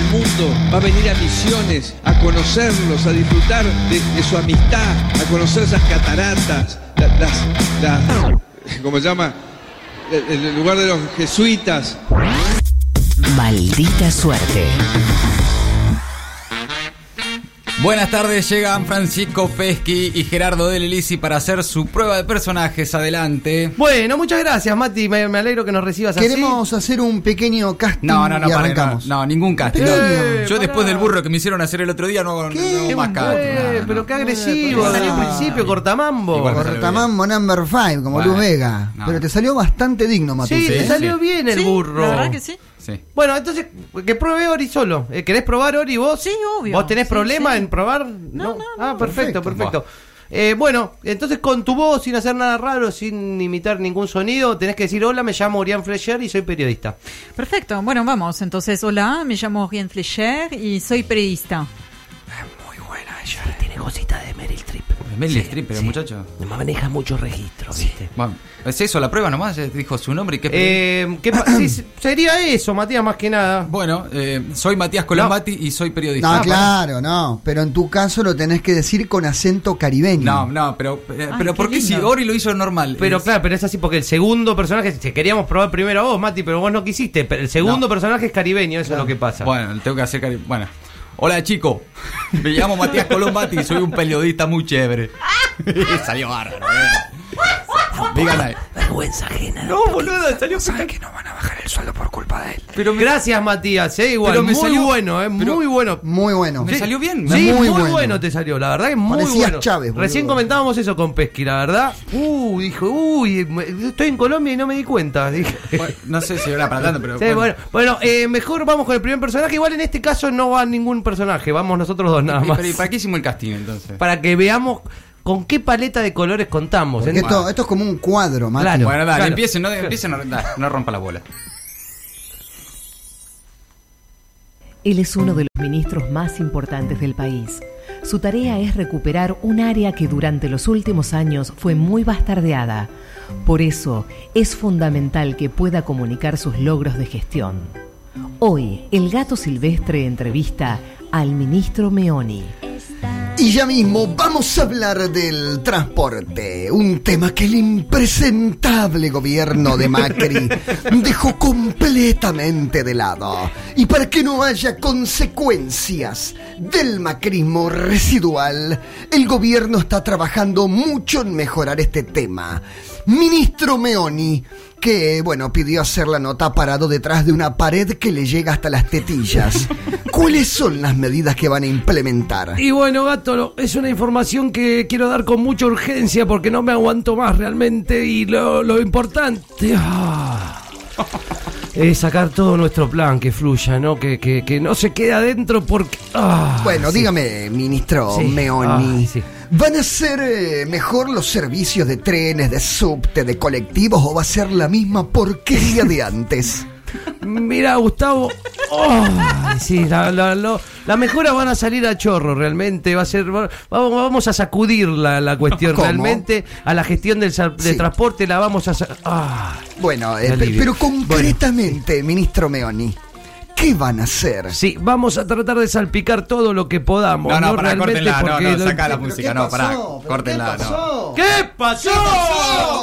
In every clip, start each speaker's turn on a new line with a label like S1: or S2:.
S1: el mundo, va a venir a misiones, a conocerlos, a disfrutar de, su amistad, a conocer esas cataratas, las, ¿cómo se llama? el lugar de los jesuitas.
S2: Maldita suerte.
S3: Buenas tardes, llegan Francisco Pesqui y Gerardo Delelisi para hacer su prueba de personajes. Adelante.
S4: Bueno, muchas gracias, Mati. Me, alegro que nos recibas
S5: así. Queremos hacer un pequeño casting.
S3: No, no, no, y arrancamos. No, ningún casting. Yo después del burro que me hicieron hacer el otro día no, hago más casting.
S4: pero qué agresivo. Salió al principio, cortamambo.
S5: Cortamambo number five, como Luz Vega. Pero te salió bastante digno, Mati.
S4: Sí, te salió bien el burro.
S6: La verdad que sí.
S4: Bueno, entonces, que pruebe Ori solo. Eh, ¿Querés probar Ori vos?
S6: Sí, obvio.
S4: ¿Vos tenés problema en probar?
S6: No, no,
S4: Ah, perfecto, perfecto. Eh, bueno, entonces con tu voz, sin hacer nada raro, sin imitar ningún sonido, tenés que decir, hola, me llamo Orián Flecher y soy periodista.
S6: Perfecto, bueno, vamos. Entonces, hola, me llamo Orián Flecher y soy periodista.
S5: Muy buena ella. tiene cosita de Meryl.
S3: Meryl Streep, pero muchacho.
S5: Maneja muchos registros, ¿viste?
S3: Bueno, ¿es eso la prueba nomás? Dijo su nombre y qué.
S4: Eh, sería eso, Matías, más que nada.
S3: Bueno, eh, soy Matías Colombati y soy periodista.
S5: No, ah, claro, no. Pero en tu caso lo tenés que decir con acento caribeño.
S3: No, no, pero, eh, pero ¿por qué si Ori lo hizo normal?
S4: Pero claro, pero es así porque el segundo personaje, queríamos probar primero a vos, Mati, pero vos no quisiste. Pero el segundo personaje es caribeño, eso es lo que pasa.
S3: Bueno, tengo que hacer caribeño. Bueno. Hola chico, me llamo Matías Colombati y soy un periodista muy chévere. Salió bárbaro,
S5: eh. Díganle. Vergüenza ajena.
S4: No, boludo, salió
S5: ¿Sabes que no van a bajar el sueldo por culpa de él?
S4: Pero Gracias, Matías, eh, igual. Pero me muy salió, bueno, eh, muy bueno.
S5: Muy bueno.
S3: ¿Me salió bien?
S4: Sí, muy, bueno. te salió, la verdad que muy
S5: Parecías
S4: bueno.
S5: Chávez,
S4: Recién comentábamos eso con Pesqui, la verdad. Uh, dijo, uy, estoy en Colombia y no me di cuenta. Dije.
S3: no sé si era para tanto, pero.
S4: Sí, bueno, bueno, eh, mejor vamos con el primer personaje. Igual en este caso no va ningún personaje, vamos nosotros dos nada más.
S3: ¿Y para qué hicimos el casting entonces?
S4: Para que veamos ¿Con qué paleta de colores contamos?
S5: Esto, esto, es como un cuadro, Mati.
S3: Claro, bueno, dale, empiecen, no, empiecen, no rompa la bola.
S2: Él es uno de los ministros más importantes del país. Su tarea es recuperar un área que durante los últimos años fue muy bastardeada. Por eso es fundamental que pueda comunicar sus logros de gestión. Hoy, el gato silvestre entrevista al ministro Meoni.
S5: Y ya mismo vamos a hablar del transporte, un tema que el impresentable gobierno de Macri dejó completamente de lado. Y para que no haya consecuencias del macrismo residual, el gobierno está trabajando mucho en mejorar este tema. Ministro Meoni, que, bueno, pidió hacer la nota parado detrás de una pared que le llega hasta las tetillas. ¿Cuáles son las medidas que van a implementar?
S4: Y bueno, gato, es una información que quiero dar con mucha urgencia porque no me aguanto más realmente y lo, importante... Ah, es sacar todo nuestro plan que fluya, ¿no? Que, que, no se quede adentro porque... Ah,
S5: bueno, dígame, ministro Meoni. Ah, ¿Van a ser eh, mejor los servicios de trenes, de subte, de colectivos o va a ser la misma porquería de antes?
S4: Mira, Gustavo. Oh, sí, la, las mejoras van a salir a chorro, realmente. Va a ser. Vamos, a sacudir la, cuestión. Realmente, a la gestión del, transporte la vamos a. Ah,
S5: bueno, eh, pero concretamente, ministro Meoni. ¿Qué van a hacer?
S4: Sí, vamos a tratar de salpicar todo lo que podamos.
S3: No, no, para, córtenla, no, no, saca la música, no, para, córtenla,
S4: ¿qué pasó? ¿Qué pasó?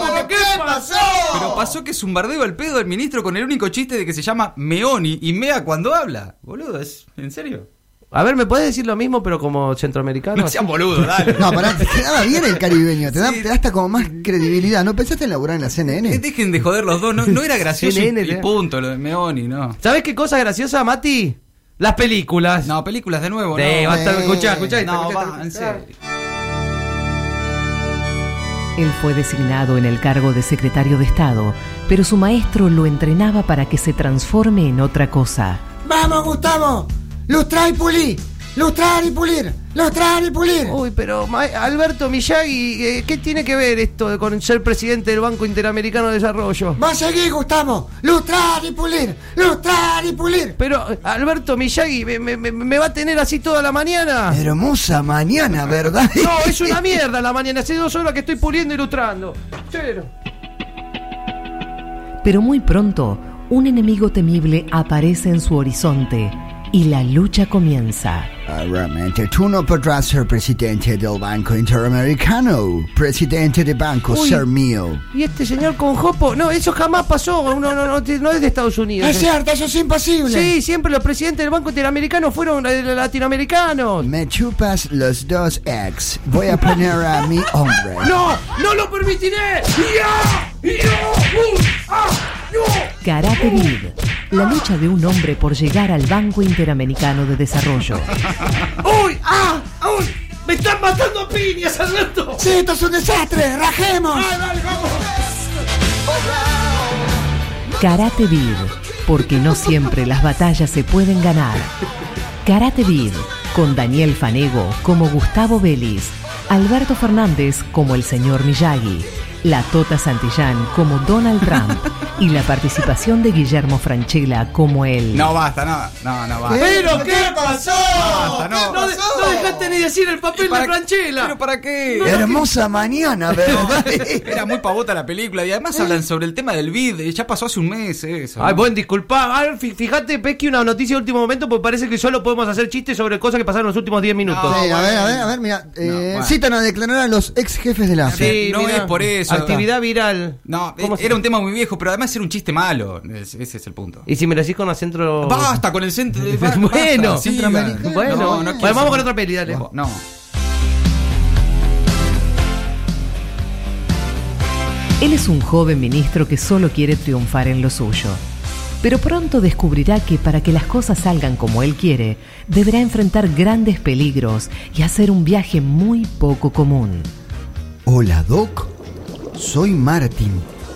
S4: ¿Pero qué pasó?
S3: Pero pasó que es un bardeo al pedo del ministro con el único chiste de que se llama Meoni y mea cuando habla. Boludo, ¿es en serio?
S4: A ver, ¿me puedes decir lo mismo, pero como centroamericano?
S3: No sean boludo, dale.
S5: no, pará, te quedaba bien el caribeño, te, da, hasta como más credibilidad. ¿No pensaste en laburar en la CNN?
S3: Eh, dejen de joder los dos, no, era gracioso y, punto, lo de Meoni, ¿no?
S4: ¿Sabes qué cosa graciosa, Mati? Las películas.
S3: No, películas de nuevo,
S4: sí,
S3: no.
S4: basta, escuchá, escuchá.
S3: No, va, en serio.
S2: Él fue designado en el cargo de secretario de Estado, pero su maestro lo entrenaba para que se transforme en otra cosa.
S5: ¡Vamos, Gustavo! Lustrar y pulir. Lustrar y pulir. Lustrar y pulir.
S4: Uy, pero Alberto Miyagi, eh, ¿qué tiene que ver esto con ser presidente del Banco Interamericano de Desarrollo?
S5: Va a seguir, Gustavo. Lustrar y pulir. Lustrar y pulir.
S4: Pero Alberto Miyagi, ¿me, va a tener así toda la mañana?
S5: Hermosa mañana, ¿verdad?
S4: No, es una mierda la mañana. Hace dos horas que estoy puliendo y lustrando.
S2: Pero muy pronto, un enemigo temible aparece en su horizonte y la lucha comienza.
S5: Ah, Realmente, tú no podrás ser presidente del Banco Interamericano. Presidente de banco,
S4: Uy.
S5: ser mío.
S4: ¿Y este señor con Jopo? No, eso jamás pasó. No, no, no, no es de Estados Unidos.
S5: Es cierto, eso es imposible.
S4: Sí, siempre los presidentes del Banco Interamericano fueron eh, latinoamericanos.
S5: Me chupas los dos ex. Voy a poner a mi hombre.
S4: ¡No! ¡No lo permitiré! ¡Ya! ¡Ya! ¡Uh! ¡Ah! ¡No!
S2: Karate Kid, la lucha de un hombre por llegar al Banco Interamericano de Desarrollo.
S4: ¡Uy! ¡Ah! ¡Uy! ¡Me están matando a piñas, Alberto!
S5: Sí, esto es un desastre. ¡Rajemos!
S4: ¡Ah, dale, vamos!
S2: Karate Kid, porque no siempre las batallas se pueden ganar. Karate Kid, con Daniel Fanego como Gustavo Vélez, Alberto Fernández como el señor Miyagi, la Tota Santillán como Donald Trump y la participación de Guillermo Franchella como él.
S3: No, basta, no, no, no, basta.
S4: ¿Pero qué pasó?
S3: Basta, no.
S4: No, de- no dejaste ni decir el papel de
S3: ¿Para-
S4: Franchella.
S3: ¿Pero para qué?
S5: Hermosa mañana, ¿verdad?
S3: Era muy pavota la película y además hablan sobre el tema del vid. Ya pasó hace un mes eso.
S4: Ay, bueno, disculpa. A fíjate, Pequi, una noticia de último momento, porque parece que solo podemos hacer chistes sobre cosas que pasaron en los últimos 10 minutos.
S3: No,
S5: Sí, a
S3: bueno.
S5: ver, a ver, a ver, mira. Eh,
S3: bueno.
S5: Citan a declarar a los ex jefes de la
S3: Sí. no es por eso.
S4: Actividad viral.
S3: No,
S4: ¿Cómo
S3: eh,
S4: se-
S3: era un tema muy viejo, pero además era un chiste malo. Es- ese es el punto.
S4: Y si me lo decís con acento.
S3: Basta con el centro. de- basta,
S4: Bueno,
S3: sigan.
S5: centroamericano.
S4: Bueno,
S3: No, no
S4: vamos con otra peli, dale.
S3: No.
S2: Él es un joven ministro que solo quiere triunfar en lo suyo. Pero pronto descubrirá que para que las cosas salgan como él quiere, deberá enfrentar grandes peligros y hacer un viaje muy poco común.
S5: Hola, Doc. Soy Martin.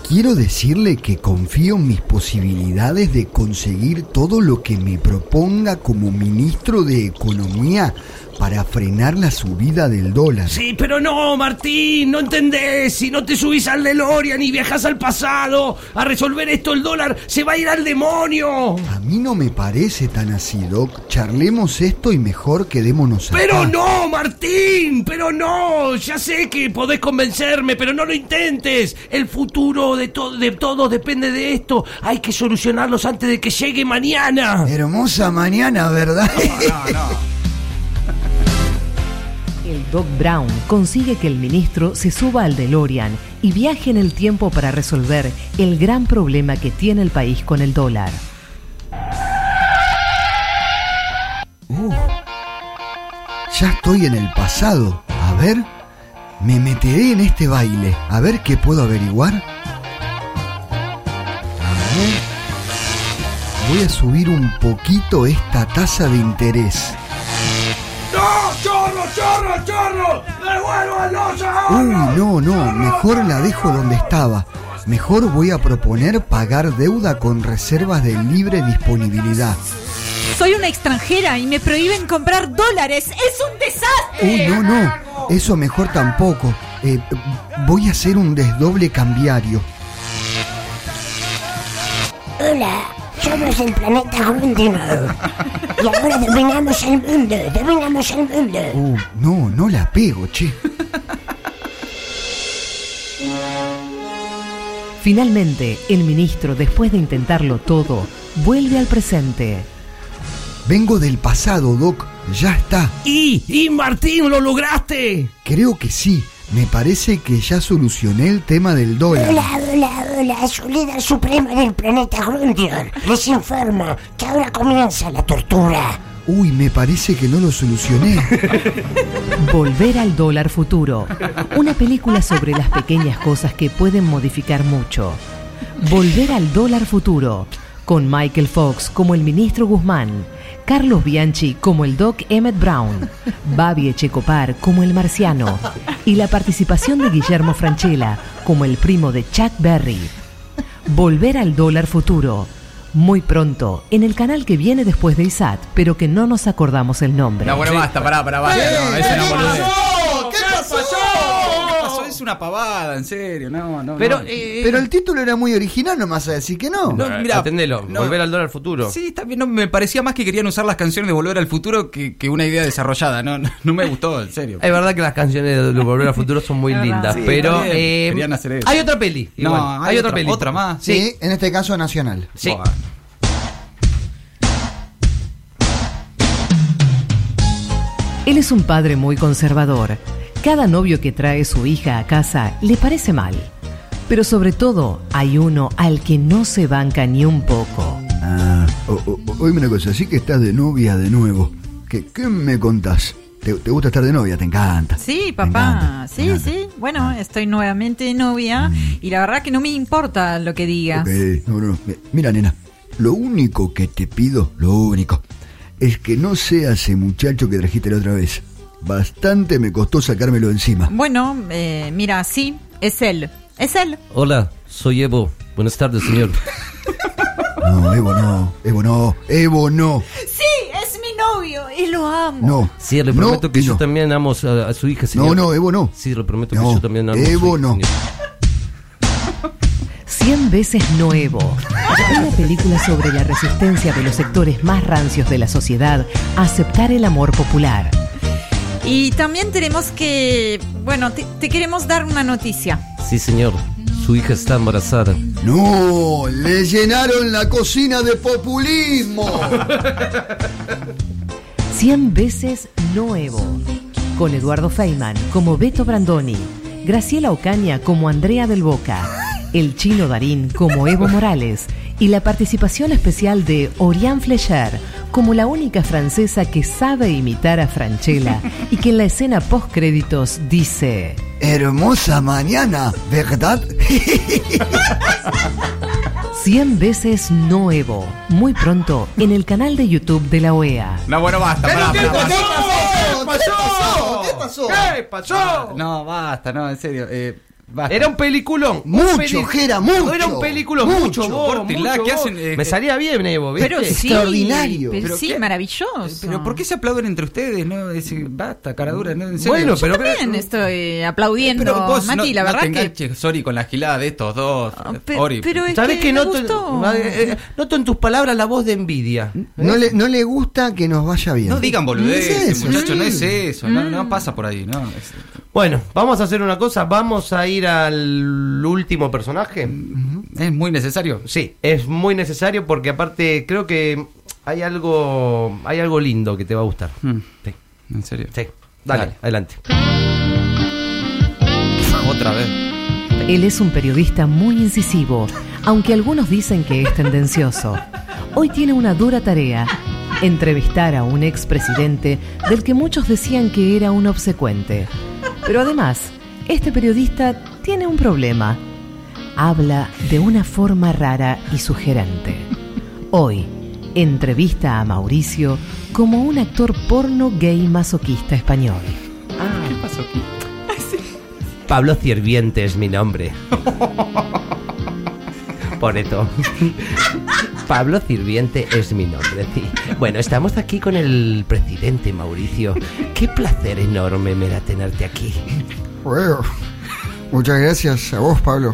S5: Quiero decirle que confío en mis posibilidades de conseguir todo lo que me proponga como ministro de Economía para frenar la subida del dólar.
S4: Sí, pero no, Martín, no entendés. Si no te subís al DeLorean y viajas al pasado a resolver esto, el dólar se va a ir al demonio.
S5: A mí no me parece tan así, Doc. Charlemos esto y mejor quedémonos acá.
S4: Pero no, Martín, pero no. Ya sé que podés convencerme, pero no lo intentes. El futuro de, to- de todos depende de esto. Hay que solucionarlos antes de que llegue mañana.
S5: Hermosa mañana, ¿verdad?
S3: No, no.
S2: El Doc Brown consigue que el ministro se suba al DeLorean y viaje en el tiempo para resolver el gran problema que tiene el país con el dólar.
S5: Ya estoy en el pasado. A ver, me meteré en este baile. A ver qué puedo averiguar. A ver. Voy a subir un poquito esta tasa de interés.
S4: ¡No! ¡Chorro, chorro, chorro! ¡Devuelvan los
S5: Uy, no, no, mejor la dejo donde estaba. Mejor voy a proponer pagar deuda con reservas de libre disponibilidad.
S6: Soy una extranjera y me prohíben comprar dólares. ¡Es un desastre!
S5: Uy, no, no, eso mejor tampoco. Eh, voy a hacer un desdoble cambiario.
S7: Hola, somos el planeta Grundinor. Y ahora dominamos el mundo, dominamos el mundo.
S5: Uh, no, no la pego, che.
S2: Finalmente, el ministro, después de intentarlo todo, vuelve al presente.
S5: Vengo del pasado, Doc. Ya está.
S4: ¡Y! ¡Y Martín, lo lograste!
S5: Creo que sí. Me parece que ya solucioné el tema del dólar.
S7: Hola, hola, hola, su líder supremo del planeta Grundinor. Les informo que ahora comienza la tortura.
S5: Uy, me parece que no lo solucioné.
S2: Volver al dólar futuro. Una película sobre las pequeñas cosas que pueden modificar mucho. Volver al dólar futuro. Con Michael Fox como el ministro Guzmán. Carlos Bianchi como el Doc Emmett Brown. Babi Echecopar como el marciano. Y la participación de Guillermo Franchella como el primo de Chuck Berry. Volver al dólar futuro. Muy pronto, en el canal que viene después de ISAT, pero que no nos acordamos el nombre.
S3: No, bueno, basta, pará, pará, basta. No, ese no.
S4: ¿Qué pasó?
S3: ¿Qué pasó? Es una pavada, en serio, no, no.
S4: Pero,
S3: no.
S4: eh,
S5: Pero el título era muy original, no vas a decir que no.
S3: No, mira,
S4: atendelo,
S3: no.
S4: volver al dólar futuro.
S3: Sí, también no, me parecía más que querían usar las canciones de Volver al Futuro que, que una idea desarrollada. No, no, no me gustó, en serio.
S4: Es verdad que las canciones de Volver al Futuro son muy lindas,
S3: Sí,
S4: pero eh,
S3: querían hacer eso.
S4: hay otra peli.
S3: No, hay
S4: hay otra
S3: otra-
S4: peli.
S3: otra más.
S5: Sí, en este caso nacional.
S4: Sí.
S2: Él es un padre muy conservador. Cada novio que trae su hija a casa le parece mal. Pero sobre todo hay uno al que no se banca ni un poco.
S5: Ah, oíme una cosa, así que estás de novia de nuevo. ¿Qué, qué me contás? ¿Te, te gusta estar de novia? ¿Te encanta?
S6: Sí, papá,
S5: encanta,
S6: sí,
S5: encanta.
S6: sí. Bueno, estoy nuevamente de novia y la verdad que no me importa lo que digas.
S5: No, no, no. Mi- Mira, nena, lo único que te pido, lo único, es que no sea ese muchacho que trajiste la otra vez. Bastante me costó sacármelo de encima.
S6: Bueno, eh, mira, sí, es él. Es él.
S4: Hola, soy Evo. Buenas tardes, señor.
S5: No, Evo no, Evo no, Evo no,
S6: Sí, es mi novio y lo amo.
S5: no.
S4: Sí, le
S5: No
S4: prometo que yo
S5: no.
S4: también amo a, a su hija, señor.
S5: No, no, Evo no.
S4: Sí, le prometo
S5: No,
S4: que yo también amo a su
S5: Evo
S4: hija,
S5: no.
S4: señor.
S2: Cien veces no Evo. Una película sobre la resistencia de los sectores más rancios de la sociedad a aceptar el amor popular.
S6: Y también tenemos que, bueno, te, te queremos dar una noticia.
S4: Sí, señor. Su hija está embarazada.
S5: No, le llenaron la cocina de populismo.
S2: Cien veces no Evo. Con Eduardo Feynman como Beto Brandoni, Graciela Ocaña como Andrea del Boca, el chino Darín como Evo Morales y la participación especial de Oriane Flecher como la única francesa que sabe imitar a Franchella y que en la escena post créditos dice
S5: Hermosa mañana, ¿verdad?
S2: Cien veces no Evo, muy pronto en el canal de YouTube de la OEA.
S3: No, bueno, basta, pará, pará, basta.
S5: ¿Qué pasó? ¿Qué pasó?
S4: ¿Qué pasó?
S3: No, basta, no, en serio. Eh, basta.
S4: Era un peliculón.
S5: Mucho,
S4: Un peli-
S5: Jera, mucho.
S4: Era un peliculón,
S5: Mucho,
S4: mucho, vos,
S3: córtenla,
S4: mucho,
S3: ¿qué
S4: vos.
S3: hacen? Eh,
S4: Me
S3: eh,
S4: salía bien, Evo, ¿viste?
S6: Pero sí,
S5: Extraordinario.
S6: pero
S3: ¿Pero
S6: sí,
S3: qué?
S6: maravilloso.
S3: Pero ¿por qué se aplauden entre ustedes? No, Es- basta, caradura, no, en serio.
S4: Bueno, pero...
S6: También estoy aplaudiendo,
S3: Pero vos
S6: Mati,
S3: no,
S6: la
S3: no
S6: verdad
S3: te
S6: que...
S3: sorry, con la gilada de estos dos.
S6: Ah,
S3: eh,
S6: pe-
S3: Ori.
S6: pero es
S4: ¿Sabes
S6: que
S4: que
S6: me
S4: noto,
S6: gustó.
S4: eh, eh, noto en tus palabras la voz de envidia?
S5: No le, no le gusta que nos vaya bien.
S3: No digan
S5: No es
S3: boludeces,
S5: eso,
S3: muchachos, no es eso, no,
S6: Mm.
S3: no pasa por ahí, no.
S4: Bueno, vamos a hacer una cosa. Vamos a ir al último personaje.
S3: Es muy necesario.
S4: Sí, es muy necesario porque aparte creo que hay algo, hay algo lindo que te va a gustar.
S3: Mm,
S4: Sí,
S3: En serio.
S4: sí. Dale,
S3: Dale.
S4: adelante.
S3: Otra vez.
S2: Él es un periodista muy incisivo, aunque algunos dicen que es tendencioso. Hoy tiene una dura tarea, entrevistar a un expresidente del que muchos decían que era un obsecuente. Pero además, este periodista tiene un problema. Habla de una forma rara y sugerente. Hoy, entrevista a Mauricio como un actor porno gay masoquista español.
S3: ¿Qué pasó aquí?
S4: Pablo Cierviente es mi nombre. Por eso. Pablo Sirviente es mi nombre, sí. Bueno, estamos aquí con el presidente Mauricio. Qué placer enorme me da tenerte aquí.
S5: Muchas gracias a vos, Pablo.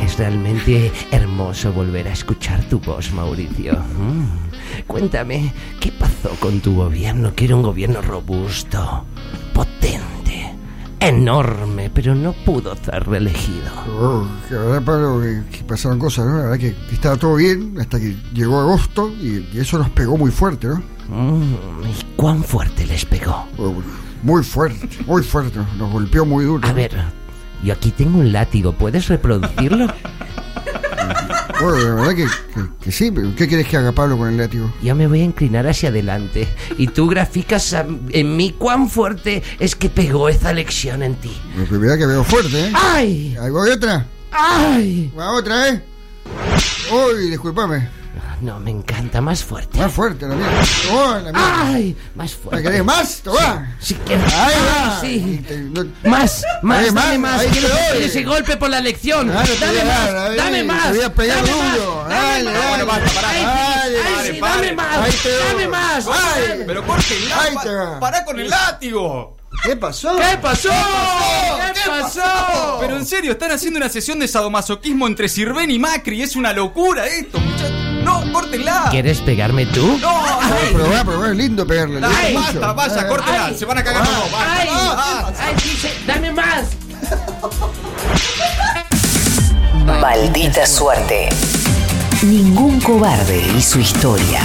S4: Es realmente hermoso volver a escuchar tu voz, Mauricio. Mm. Cuéntame, ¿qué pasó con tu gobierno? Que era un gobierno robusto, potente, enorme, pero no pudo ser reelegido.
S5: Oh, que la verdad, Pablo, que, que pasaron cosas, ¿no? La verdad que, que estaba todo bien hasta que llegó agosto y, y eso nos pegó muy fuerte, ¿no?
S4: Mm, ¿Y cuán fuerte les pegó?
S5: Oh, Muy fuerte, muy fuerte. Nos golpeó muy duro.
S4: A ver, yo aquí tengo un látigo, ¿puedes reproducirlo?
S5: Bueno, la verdad que, que- que sí, ¿qué quieres que haga Pablo con el látigo?
S4: Yo me voy a inclinar hacia adelante y tú graficas a- en mí cuán fuerte es que pegó esa lección en ti.
S5: La primera que veo fuerte, ¿eh?
S4: ¡Ay!
S5: Ahí voy otra.
S4: ¡Ay!
S5: Va otra, ¿eh? Uy, discúlpame.
S4: No, me encanta, más fuerte.
S5: Más fuerte la mía. Oh, la mía.
S4: ¡Ay! Más
S5: ¿Me
S4: fuerte.
S5: querés más? Toma.
S4: Si quieres.
S5: Ahí
S4: ¡Ay,
S5: va.
S4: sí!
S5: Te- no-
S4: Más, más,
S5: Ahí,
S4: dame
S5: más, ahí
S4: Quiero
S5: doy.
S4: ese golpe por la lección.
S5: Ahora te voy
S4: Dame
S5: dar,
S4: más,
S5: ahí,
S4: dame más.
S5: Te voy a pegar
S4: dame
S5: duro.
S4: más,
S5: Dale,
S4: Ay, sí, dame más,
S5: Ahí te doy.
S4: dame más.
S5: Ay.
S3: Pero
S5: Ahí
S3: pa-
S5: te va.
S3: pará con el látigo.
S5: ¿Qué pasó?
S4: ¿Qué pasó? ¿Qué pasó?
S3: Pero en serio, están haciendo una sesión de sadomasoquismo entre Sirven y Macri. Es una locura esto, muchachos. No, córtenla.
S4: ¿Quieres pegarme tú?
S3: No, ay,
S5: Pero pero va, es lindo pegarle. le
S3: Ay, basta, vaya, córtenla.
S4: Ay.
S3: Se van a cagar los dos. basta.
S4: ¡Ay!
S3: Ah,
S4: ¡Ay, dice, dame más!
S8: Maldita suerte.
S2: Ningún cobarde y su historia.